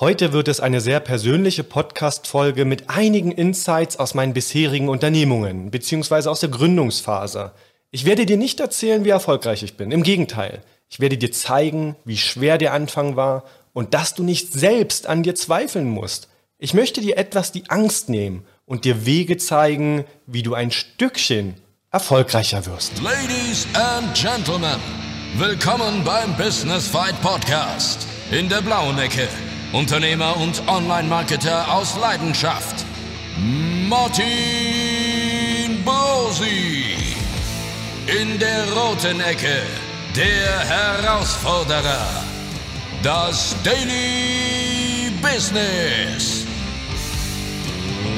Heute wird es eine sehr persönliche Podcast-Folge mit einigen Insights aus meinen bisherigen Unternehmungen bzw. aus der Gründungsphase. Ich werde dir nicht erzählen, wie erfolgreich ich bin. Im Gegenteil, ich werde dir zeigen, wie schwer der Anfang war und dass du nicht selbst an dir zweifeln musst. Ich möchte dir etwas die Angst nehmen und dir Wege zeigen, wie du ein Stückchen erfolgreicher wirst. Ladies and Gentlemen, willkommen beim Business Fight Podcast. In der blauen Ecke Unternehmer und Online-Marketer aus Leidenschaft. Martin Bosi. In der roten Ecke der Herausforderer. Das Daily Business.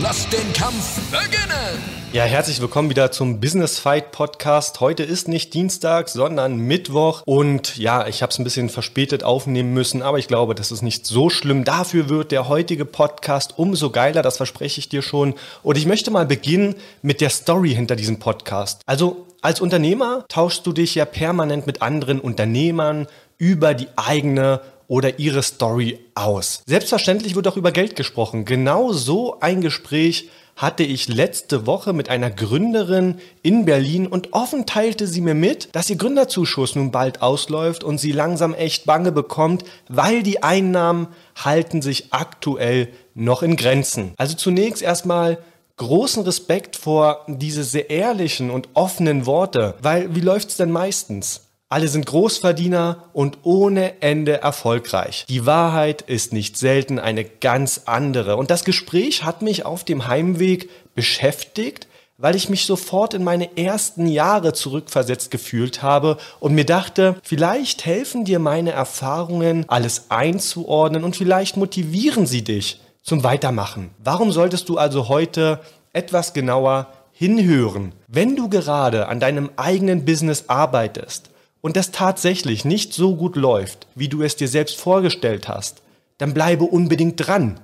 Lass den Kampf beginnen. Ja, herzlich willkommen wieder zum Business Fight Podcast. Heute ist nicht Dienstag, sondern Mittwoch und ja, ich habe es ein bisschen verspätet aufnehmen müssen, aber ich glaube, das ist nicht so schlimm. Dafür wird der heutige Podcast umso geiler, das verspreche ich dir schon. Und ich möchte mal beginnen mit der Story hinter diesem Podcast. Also als Unternehmer tauschst du dich ja permanent mit anderen Unternehmern über die eigene oder ihre Story aus. Selbstverständlich wird auch über Geld gesprochen. Genau so ein Gespräch hatte ich letzte Woche mit einer Gründerin in Berlin und offen teilte sie mir mit, dass ihr Gründerzuschuss nun bald ausläuft und sie langsam echt Bange bekommt, weil die Einnahmen halten sich aktuell noch in Grenzen. Also zunächst erstmal großen Respekt vor diese sehr ehrlichen und offenen Worte, weil wie läuft's denn meistens? Alle sind Großverdiener und ohne Ende erfolgreich. Die Wahrheit ist nicht selten eine ganz andere. Und das Gespräch hat mich auf dem Heimweg beschäftigt, weil ich mich sofort in meine ersten Jahre zurückversetzt gefühlt habe und mir dachte, vielleicht helfen dir meine Erfahrungen, alles einzuordnen und vielleicht motivieren sie dich zum Weitermachen. Warum solltest du also heute etwas genauer hinhören? Wenn du gerade an deinem eigenen Business arbeitest, und das tatsächlich nicht so gut läuft, wie du es dir selbst vorgestellt hast, dann bleibe unbedingt dran.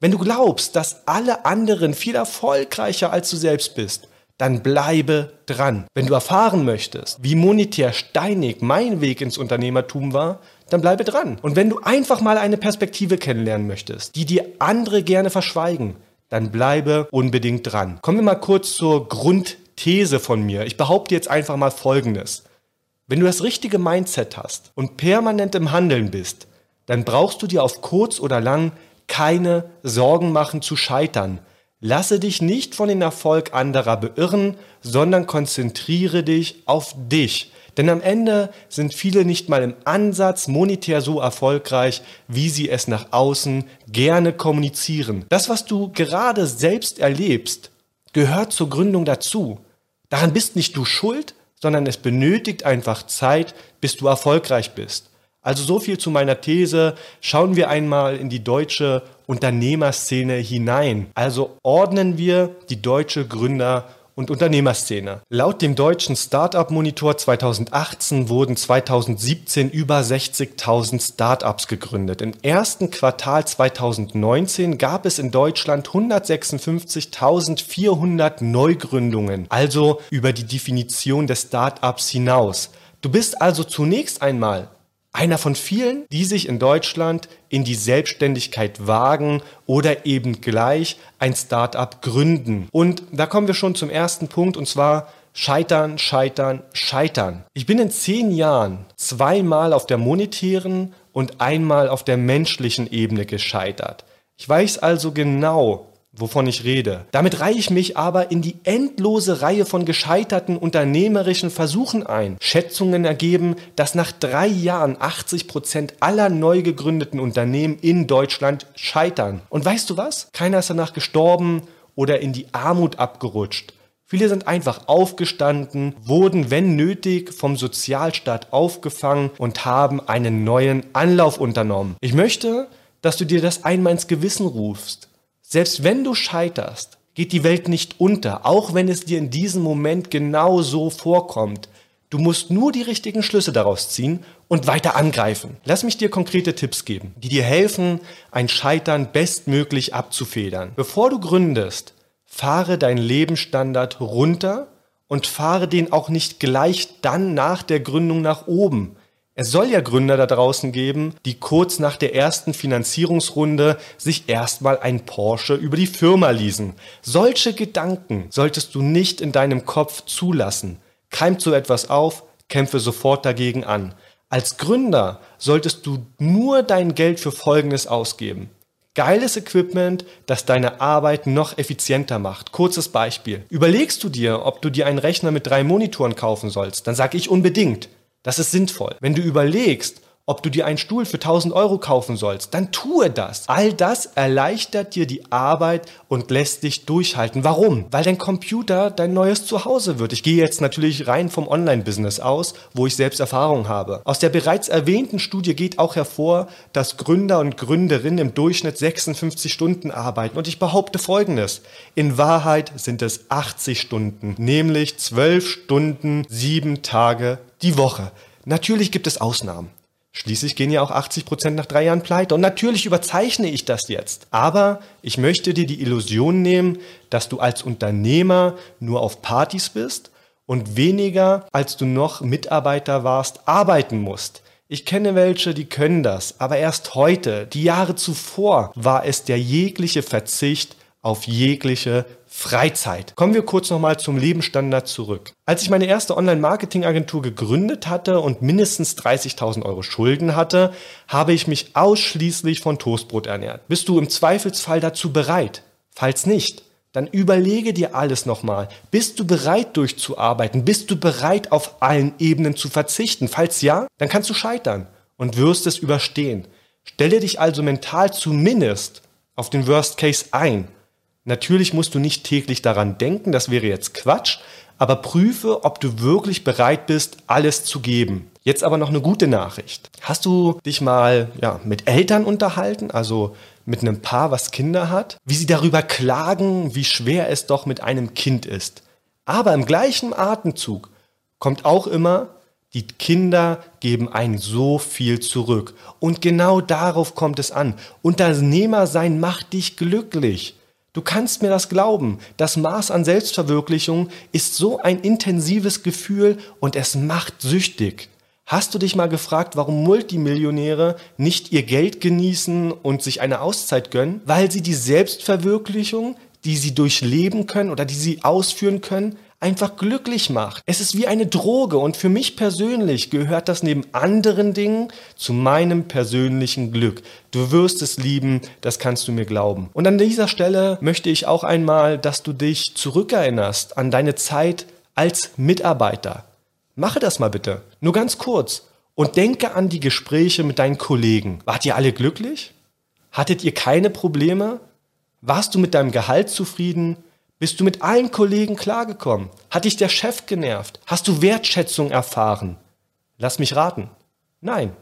Wenn du glaubst, dass alle anderen viel erfolgreicher als du selbst bist, dann bleibe dran. Wenn du erfahren möchtest, wie monetär steinig mein Weg ins Unternehmertum war, dann bleibe dran. Und wenn du einfach mal eine Perspektive kennenlernen möchtest, die dir andere gerne verschweigen, dann bleibe unbedingt dran. Kommen wir mal kurz zur Grundthese von mir. Ich behaupte jetzt einfach mal Folgendes. Wenn du das richtige Mindset hast und permanent im Handeln bist, dann brauchst du dir auf kurz oder lang keine Sorgen machen zu scheitern. Lasse dich nicht von den Erfolg anderer beirren, sondern konzentriere dich auf dich. Denn am Ende sind viele nicht mal im Ansatz monetär so erfolgreich, wie sie es nach außen gerne kommunizieren. Das, was du gerade selbst erlebst, gehört zur Gründung dazu. Daran bist nicht du schuld, sondern es benötigt einfach Zeit, bis du erfolgreich bist. Also so viel zu meiner These. Schauen wir einmal in die deutsche Unternehmerszene hinein. Also ordnen wir die deutsche Gründer- und Unternehmerszene. Laut dem deutschen Startup Monitor 2018 wurden 2017 über 60.000 Startups gegründet. Im ersten Quartal 2019 gab es in Deutschland 156.400 Neugründungen, also über die Definition des Startups hinaus. Du bist also zunächst einmal einer von vielen, die sich in Deutschland in die Selbstständigkeit wagen oder eben gleich ein Startup gründen. Und da kommen wir schon zum ersten Punkt und zwar Scheitern, Scheitern, Scheitern. Ich bin in zehn Jahren zweimal auf der monetären und einmal auf der menschlichen Ebene gescheitert. Ich weiß also genau, wovon ich rede. Damit reihe ich mich aber in die endlose Reihe von gescheiterten unternehmerischen Versuchen ein. Schätzungen ergeben, dass nach drei Jahren 80 Prozent aller neu gegründeten Unternehmen in Deutschland scheitern. Und weißt du was? Keiner ist danach gestorben oder in die Armut abgerutscht. Viele sind einfach aufgestanden, wurden, wenn nötig, vom Sozialstaat aufgefangen und haben einen neuen Anlauf unternommen. Ich möchte, dass du dir das einmal ins Gewissen rufst. Selbst wenn du scheiterst, geht die Welt nicht unter, auch wenn es dir in diesem Moment genau so vorkommt. Du musst nur die richtigen Schlüsse daraus ziehen und weiter angreifen. Lass mich dir konkrete Tipps geben, die dir helfen, ein Scheitern bestmöglich abzufedern. Bevor du gründest, fahre deinen Lebensstandard runter und fahre den auch nicht gleich dann nach der Gründung nach oben. Es soll ja Gründer da draußen geben, die kurz nach der ersten Finanzierungsrunde sich erstmal ein Porsche über die Firma leasen. Solche Gedanken solltest du nicht in deinem Kopf zulassen. Keimt so etwas auf, kämpfe sofort dagegen an. Als Gründer solltest du nur dein Geld für Folgendes ausgeben. Geiles Equipment, das deine Arbeit noch effizienter macht. Kurzes Beispiel. Überlegst du dir, ob du dir einen Rechner mit drei Monitoren kaufen sollst, dann sage ich unbedingt. Das ist sinnvoll. Wenn du überlegst, ob du dir einen Stuhl für 1000 Euro kaufen sollst, dann tue das. All das erleichtert dir die Arbeit und lässt dich durchhalten. Warum? Weil dein Computer dein neues Zuhause wird. Ich gehe jetzt natürlich rein vom Online-Business aus, wo ich selbst Erfahrung habe. Aus der bereits erwähnten Studie geht auch hervor, dass Gründer und Gründerinnen im Durchschnitt 56 Stunden arbeiten. Und ich behaupte Folgendes. In Wahrheit sind es 80 Stunden, nämlich 12 Stunden, sieben Tage die Woche. Natürlich gibt es Ausnahmen. Schließlich gehen ja auch 80 Prozent nach drei Jahren pleite. Und natürlich überzeichne ich das jetzt. Aber ich möchte dir die Illusion nehmen, dass du als Unternehmer nur auf Partys bist und weniger, als du noch Mitarbeiter warst, arbeiten musst. Ich kenne welche, die können das, aber erst heute, die Jahre zuvor, war es der jegliche Verzicht auf jegliche Freizeit. Kommen wir kurz nochmal zum Lebensstandard zurück. Als ich meine erste Online-Marketing-Agentur gegründet hatte und mindestens 30.000 Euro Schulden hatte, habe ich mich ausschließlich von Toastbrot ernährt. Bist du im Zweifelsfall dazu bereit? Falls nicht, dann überlege dir alles nochmal. Bist du bereit durchzuarbeiten? Bist du bereit auf allen Ebenen zu verzichten? Falls ja, dann kannst du scheitern und wirst es überstehen. Stelle dich also mental zumindest auf den Worst Case ein Natürlich musst du nicht täglich daran denken, das wäre jetzt Quatsch, aber prüfe, ob du wirklich bereit bist, alles zu geben. Jetzt aber noch eine gute Nachricht. Hast du dich mal ja, mit Eltern unterhalten, also mit einem Paar, was Kinder hat, wie sie darüber klagen, wie schwer es doch mit einem Kind ist. Aber im gleichen Atemzug kommt auch immer, die Kinder geben ein so viel zurück. Und genau darauf kommt es an. Unternehmer sein macht dich glücklich. Du kannst mir das glauben. Das Maß an Selbstverwirklichung ist so ein intensives Gefühl und es macht süchtig. Hast du dich mal gefragt, warum Multimillionäre nicht ihr Geld genießen und sich eine Auszeit gönnen? Weil sie die Selbstverwirklichung, die sie durchleben können oder die sie ausführen können, einfach glücklich macht. Es ist wie eine Droge und für mich persönlich gehört das neben anderen Dingen zu meinem persönlichen Glück. Du wirst es lieben, das kannst du mir glauben. Und an dieser Stelle möchte ich auch einmal, dass du dich zurückerinnerst an deine Zeit als Mitarbeiter. Mache das mal bitte, nur ganz kurz. Und denke an die Gespräche mit deinen Kollegen. Wart ihr alle glücklich? Hattet ihr keine Probleme? Warst du mit deinem Gehalt zufrieden? Bist du mit allen Kollegen klargekommen? Hat dich der Chef genervt? Hast du Wertschätzung erfahren? Lass mich raten. Nein.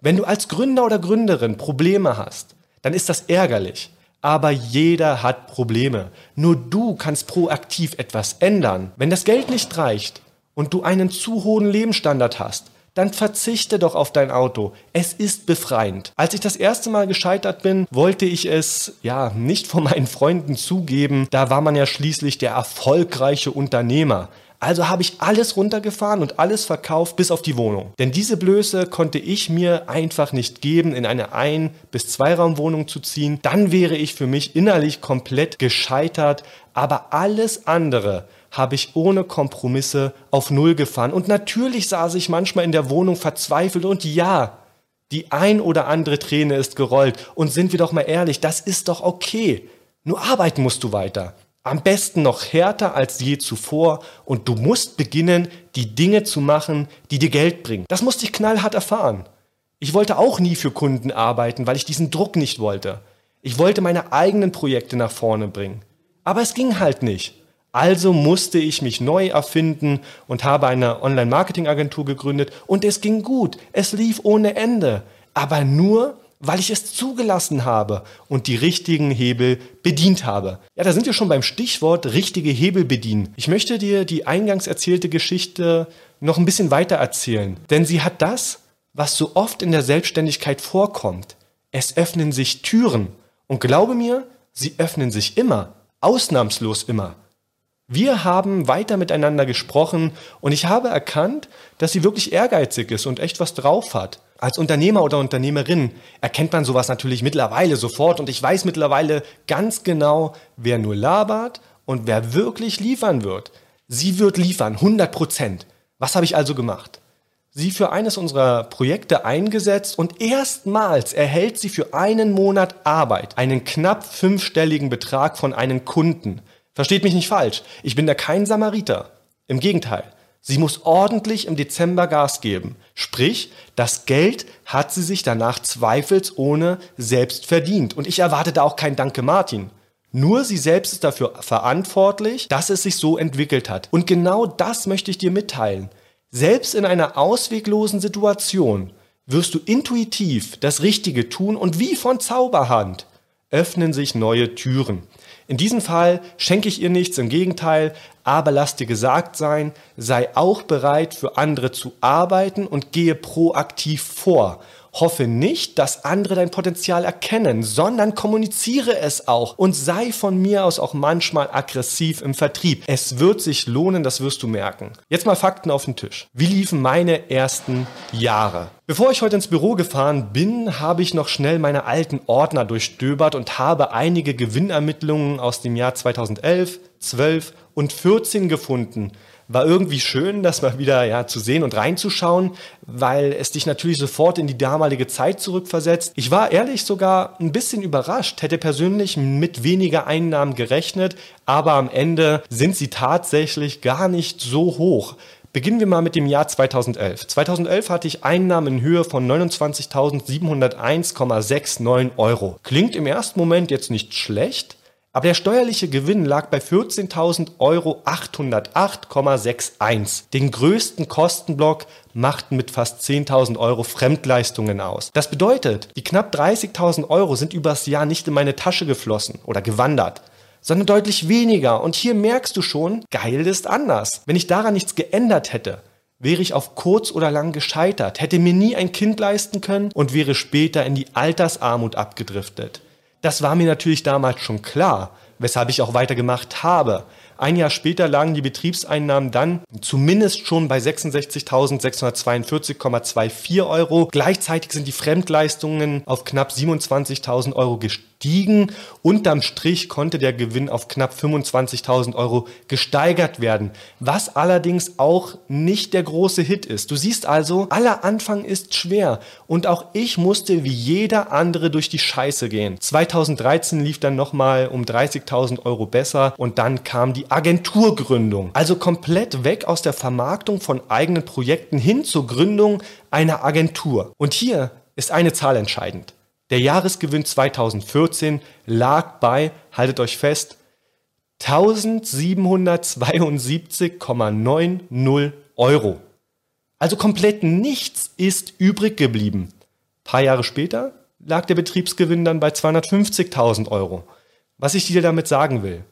Wenn du als Gründer oder Gründerin Probleme hast, dann ist das ärgerlich. Aber jeder hat Probleme. Nur du kannst proaktiv etwas ändern. Wenn das Geld nicht reicht und du einen zu hohen Lebensstandard hast, dann verzichte doch auf dein Auto. Es ist befreiend. Als ich das erste Mal gescheitert bin, wollte ich es ja nicht vor meinen Freunden zugeben. Da war man ja schließlich der erfolgreiche Unternehmer. Also habe ich alles runtergefahren und alles verkauft bis auf die Wohnung. Denn diese Blöße konnte ich mir einfach nicht geben, in eine Ein- bis Zweiraumwohnung zu ziehen. Dann wäre ich für mich innerlich komplett gescheitert. Aber alles andere habe ich ohne Kompromisse auf Null gefahren. Und natürlich saß ich manchmal in der Wohnung verzweifelt und ja, die ein oder andere Träne ist gerollt. Und sind wir doch mal ehrlich, das ist doch okay. Nur arbeiten musst du weiter. Am besten noch härter als je zuvor und du musst beginnen, die Dinge zu machen, die dir Geld bringen. Das musste ich knallhart erfahren. Ich wollte auch nie für Kunden arbeiten, weil ich diesen Druck nicht wollte. Ich wollte meine eigenen Projekte nach vorne bringen. Aber es ging halt nicht. Also musste ich mich neu erfinden und habe eine Online-Marketing-Agentur gegründet und es ging gut. Es lief ohne Ende. Aber nur, weil ich es zugelassen habe und die richtigen Hebel bedient habe. Ja, da sind wir schon beim Stichwort richtige Hebel bedienen. Ich möchte dir die eingangs erzählte Geschichte noch ein bisschen weiter erzählen, denn sie hat das, was so oft in der Selbstständigkeit vorkommt. Es öffnen sich Türen und glaube mir, sie öffnen sich immer, ausnahmslos immer. Wir haben weiter miteinander gesprochen und ich habe erkannt, dass sie wirklich ehrgeizig ist und echt was drauf hat. Als Unternehmer oder Unternehmerin erkennt man sowas natürlich mittlerweile sofort und ich weiß mittlerweile ganz genau, wer nur labert und wer wirklich liefern wird. Sie wird liefern, 100 Prozent. Was habe ich also gemacht? Sie für eines unserer Projekte eingesetzt und erstmals erhält sie für einen Monat Arbeit einen knapp fünfstelligen Betrag von einem Kunden. Versteht mich nicht falsch, ich bin da kein Samariter. Im Gegenteil, sie muss ordentlich im Dezember Gas geben. Sprich, das Geld hat sie sich danach zweifelsohne selbst verdient. Und ich erwarte da auch kein Danke Martin. Nur sie selbst ist dafür verantwortlich, dass es sich so entwickelt hat. Und genau das möchte ich dir mitteilen. Selbst in einer ausweglosen Situation wirst du intuitiv das Richtige tun und wie von Zauberhand öffnen sich neue Türen. In diesem Fall schenke ich ihr nichts, im Gegenteil, aber lass dir gesagt sein, sei auch bereit für andere zu arbeiten und gehe proaktiv vor. Hoffe nicht, dass andere dein Potenzial erkennen, sondern kommuniziere es auch und sei von mir aus auch manchmal aggressiv im Vertrieb. Es wird sich lohnen, das wirst du merken. Jetzt mal Fakten auf den Tisch. Wie liefen meine ersten Jahre? Bevor ich heute ins Büro gefahren bin, habe ich noch schnell meine alten Ordner durchstöbert und habe einige Gewinnermittlungen aus dem Jahr 2011, 12 und 14 gefunden war irgendwie schön, das mal wieder ja, zu sehen und reinzuschauen, weil es dich natürlich sofort in die damalige Zeit zurückversetzt. Ich war ehrlich sogar ein bisschen überrascht, hätte persönlich mit weniger Einnahmen gerechnet, aber am Ende sind sie tatsächlich gar nicht so hoch. Beginnen wir mal mit dem Jahr 2011. 2011 hatte ich Einnahmen in Höhe von 29.701,69 Euro. Klingt im ersten Moment jetzt nicht schlecht, aber der steuerliche Gewinn lag bei 14.000 Euro 808,61. Den größten Kostenblock machten mit fast 10.000 Euro Fremdleistungen aus. Das bedeutet, die knapp 30.000 Euro sind übers Jahr nicht in meine Tasche geflossen oder gewandert, sondern deutlich weniger. Und hier merkst du schon, geil ist anders. Wenn ich daran nichts geändert hätte, wäre ich auf kurz oder lang gescheitert, hätte mir nie ein Kind leisten können und wäre später in die Altersarmut abgedriftet. Das war mir natürlich damals schon klar, weshalb ich auch weitergemacht habe. Ein Jahr später lagen die Betriebseinnahmen dann zumindest schon bei 66.642,24 Euro. Gleichzeitig sind die Fremdleistungen auf knapp 27.000 Euro gestiegen gestiegen. Unterm Strich konnte der Gewinn auf knapp 25.000 Euro gesteigert werden, was allerdings auch nicht der große Hit ist. Du siehst also, aller Anfang ist schwer und auch ich musste wie jeder andere durch die Scheiße gehen. 2013 lief dann nochmal um 30.000 Euro besser und dann kam die Agenturgründung. Also komplett weg aus der Vermarktung von eigenen Projekten hin zur Gründung einer Agentur. Und hier ist eine Zahl entscheidend. Der Jahresgewinn 2014 lag bei, haltet euch fest, 1772,90 Euro. Also komplett nichts ist übrig geblieben. Ein paar Jahre später lag der Betriebsgewinn dann bei 250.000 Euro. Was ich dir damit sagen will.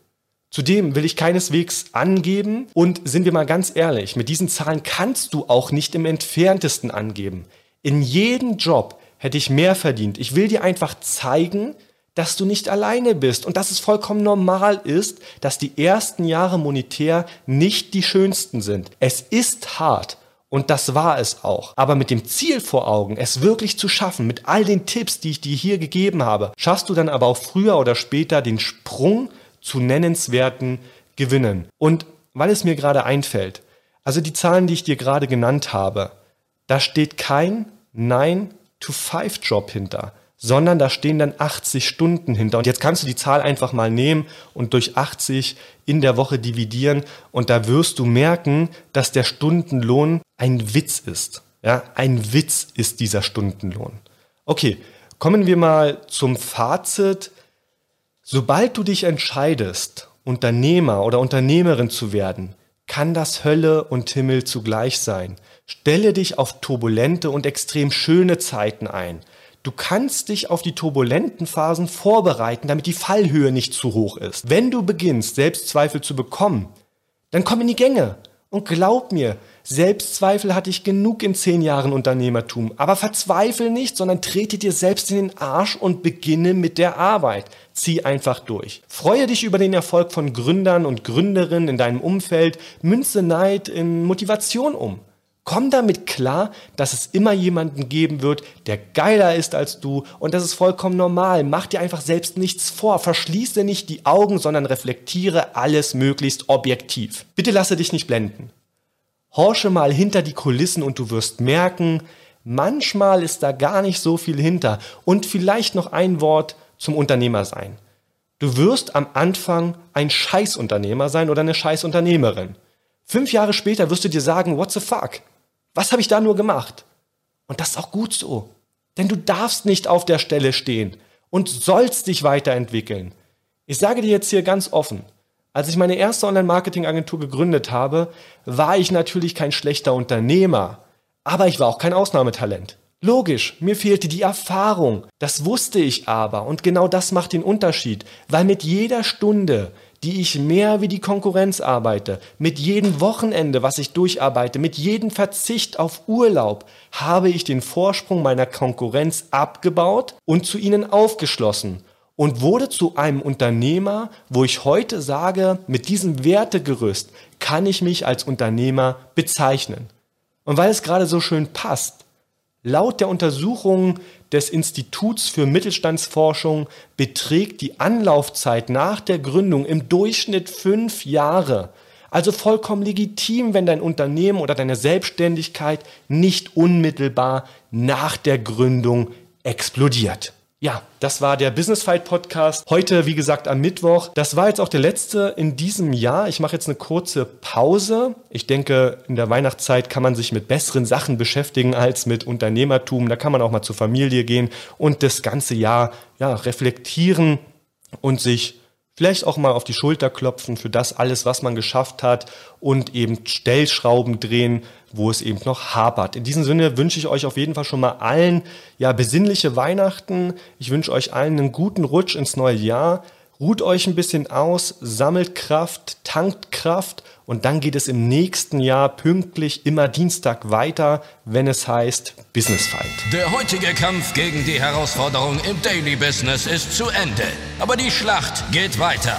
Zudem will ich keineswegs angeben und sind wir mal ganz ehrlich, mit diesen Zahlen kannst du auch nicht im entferntesten angeben. In jedem Job hätte ich mehr verdient. Ich will dir einfach zeigen, dass du nicht alleine bist und dass es vollkommen normal ist, dass die ersten Jahre monetär nicht die schönsten sind. Es ist hart. Und das war es auch. Aber mit dem Ziel vor Augen, es wirklich zu schaffen, mit all den Tipps, die ich dir hier gegeben habe, schaffst du dann aber auch früher oder später den Sprung zu nennenswerten Gewinnen. Und weil es mir gerade einfällt, also die Zahlen, die ich dir gerade genannt habe, da steht kein Nein to-Five-Job hinter, sondern da stehen dann 80 Stunden hinter. Und jetzt kannst du die Zahl einfach mal nehmen und durch 80 in der Woche dividieren und da wirst du merken, dass der Stundenlohn ein Witz ist. Ja, ein Witz ist dieser Stundenlohn. Okay, kommen wir mal zum Fazit. Sobald du dich entscheidest, Unternehmer oder Unternehmerin zu werden, kann das Hölle und Himmel zugleich sein. Stelle dich auf turbulente und extrem schöne Zeiten ein. Du kannst dich auf die turbulenten Phasen vorbereiten, damit die Fallhöhe nicht zu hoch ist. Wenn du beginnst, Selbstzweifel zu bekommen, dann komm in die Gänge. Und glaub mir, Selbstzweifel hatte ich genug in zehn Jahren Unternehmertum. Aber verzweifel nicht, sondern trete dir selbst in den Arsch und beginne mit der Arbeit. Zieh einfach durch. Freue dich über den Erfolg von Gründern und Gründerinnen in deinem Umfeld. Münze Neid in Motivation um. Komm damit klar, dass es immer jemanden geben wird, der geiler ist als du und das ist vollkommen normal. Mach dir einfach selbst nichts vor. Verschließe nicht die Augen, sondern reflektiere alles möglichst objektiv. Bitte lasse dich nicht blenden. Horsche mal hinter die Kulissen und du wirst merken, manchmal ist da gar nicht so viel hinter. Und vielleicht noch ein Wort zum Unternehmer sein. Du wirst am Anfang ein Scheißunternehmer sein oder eine Scheißunternehmerin. Fünf Jahre später wirst du dir sagen, what the fuck? Was habe ich da nur gemacht? Und das ist auch gut so. Denn du darfst nicht auf der Stelle stehen und sollst dich weiterentwickeln. Ich sage dir jetzt hier ganz offen, als ich meine erste Online-Marketing-Agentur gegründet habe, war ich natürlich kein schlechter Unternehmer, aber ich war auch kein Ausnahmetalent. Logisch, mir fehlte die Erfahrung. Das wusste ich aber und genau das macht den Unterschied, weil mit jeder Stunde, die ich mehr wie die Konkurrenz arbeite, mit jedem Wochenende, was ich durcharbeite, mit jedem Verzicht auf Urlaub, habe ich den Vorsprung meiner Konkurrenz abgebaut und zu ihnen aufgeschlossen und wurde zu einem Unternehmer, wo ich heute sage, mit diesem Wertegerüst kann ich mich als Unternehmer bezeichnen. Und weil es gerade so schön passt, Laut der Untersuchung des Instituts für Mittelstandsforschung beträgt die Anlaufzeit nach der Gründung im Durchschnitt fünf Jahre. Also vollkommen legitim, wenn dein Unternehmen oder deine Selbstständigkeit nicht unmittelbar nach der Gründung explodiert. Ja, das war der Business Fight Podcast. Heute, wie gesagt, am Mittwoch. Das war jetzt auch der letzte in diesem Jahr. Ich mache jetzt eine kurze Pause. Ich denke, in der Weihnachtszeit kann man sich mit besseren Sachen beschäftigen als mit Unternehmertum. Da kann man auch mal zur Familie gehen und das ganze Jahr ja, reflektieren und sich Vielleicht auch mal auf die Schulter klopfen für das alles, was man geschafft hat und eben Stellschrauben drehen, wo es eben noch hapert. In diesem Sinne wünsche ich euch auf jeden Fall schon mal allen ja besinnliche Weihnachten. Ich wünsche euch allen einen guten Rutsch ins neue Jahr. Ruht euch ein bisschen aus, sammelt Kraft, tankt Kraft und dann geht es im nächsten Jahr pünktlich immer Dienstag weiter, wenn es heißt Business Fight. Der heutige Kampf gegen die Herausforderung im Daily Business ist zu Ende. Aber die Schlacht geht weiter.